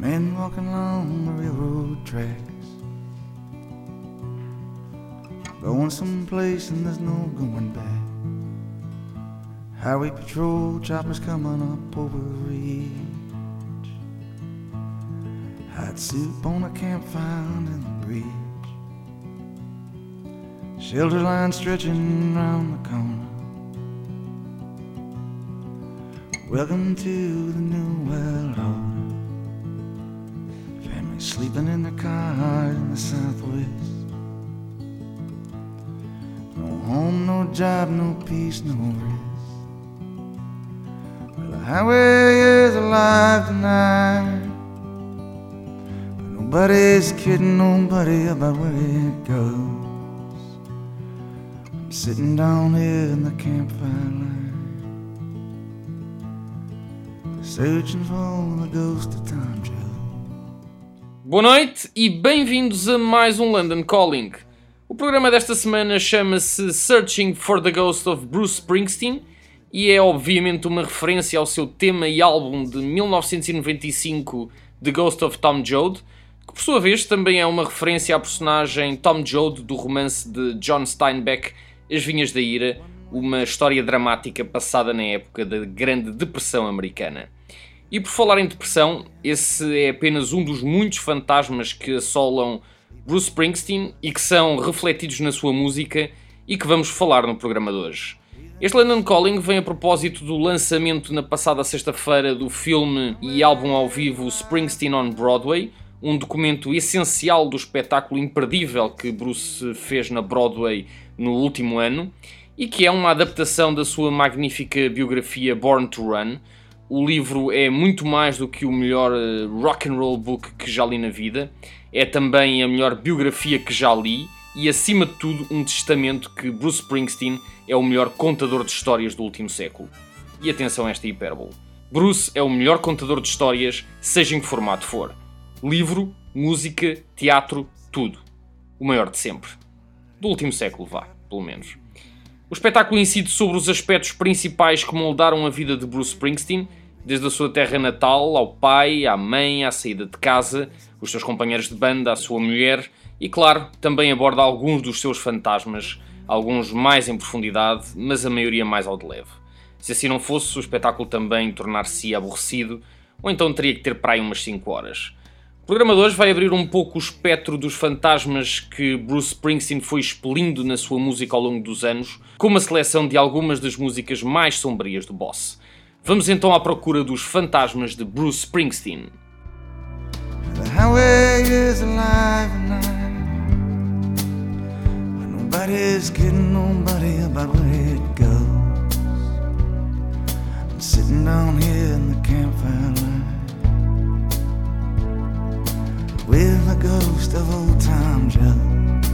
walking along the railroad tracks. Going someplace and there's no going back. Highway patrol choppers coming up over ridge. Hot soup on a campfire in the bridge. Shelter line stretching round the corner. Welcome to the new world sleeping in their cars in the southwest. No home, no job, no peace, no rest. Well, the highway is alive tonight. But nobody's kidding nobody about where it goes. I'm sitting down here in the campfire line. Searching for the ghost of time Joe. Boa noite e bem-vindos a mais um London Calling. O programa desta semana chama-se Searching for the Ghost of Bruce Springsteen e é obviamente uma referência ao seu tema e álbum de 1995 The Ghost of Tom Joad, que por sua vez também é uma referência à personagem Tom Joad do romance de John Steinbeck As Vinhas da Ira, uma história dramática passada na época da Grande Depressão Americana. E por falar em depressão, esse é apenas um dos muitos fantasmas que assolam Bruce Springsteen e que são refletidos na sua música e que vamos falar no programa de hoje. Este London Calling vem a propósito do lançamento na passada sexta-feira do filme e álbum ao vivo Springsteen on Broadway, um documento essencial do espetáculo imperdível que Bruce fez na Broadway no último ano e que é uma adaptação da sua magnífica biografia Born to Run. O livro é muito mais do que o melhor eh, rock and roll book que já li na vida, é também a melhor biografia que já li e, acima de tudo, um testamento que Bruce Springsteen é o melhor contador de histórias do último século. E atenção a esta hipérbole. Bruce é o melhor contador de histórias, seja em que formato for. Livro, música, teatro, tudo. O maior de sempre. Do último século, vá, pelo menos. O espetáculo incide sobre os aspectos principais que moldaram a vida de Bruce Springsteen, desde a sua terra natal, ao pai, à mãe, à saída de casa, os seus companheiros de banda, a sua mulher e, claro, também aborda alguns dos seus fantasmas, alguns mais em profundidade, mas a maioria mais ao de leve. Se assim não fosse, o espetáculo também tornar-se aborrecido, ou então teria que ter para aí umas 5 horas. O programa de hoje vai abrir um pouco o espectro dos fantasmas que Bruce Springsteen foi expelindo na sua música ao longo dos anos, com uma seleção de algumas das músicas mais sombrias do Boss. Vamos então à procura dos fantasmas de Bruce Springsteen. The highway is alive nobody's kidding nobody about where it goes. I'm sitting down here in the campfire with the ghost of old Tom Joe.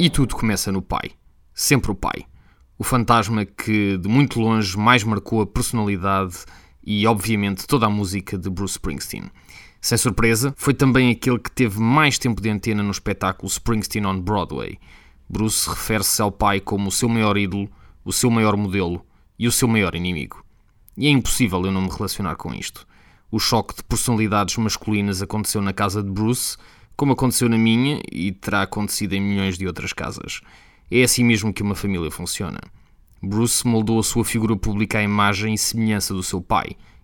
E tudo começa no pai. Sempre o pai. O fantasma que de muito longe mais marcou a personalidade e, obviamente, toda a música de Bruce Springsteen. Sem surpresa, foi também aquele que teve mais tempo de antena no espetáculo Springsteen on Broadway. Bruce refere-se ao pai como o seu maior ídolo, o seu maior modelo e o seu maior inimigo. E é impossível eu não me relacionar com isto. O choque de personalidades masculinas aconteceu na casa de Bruce, como aconteceu na minha e terá acontecido em milhões de outras casas. É assim mesmo que uma família funciona. Bruce moldou a sua figura pública à imagem e semelhança do seu pai,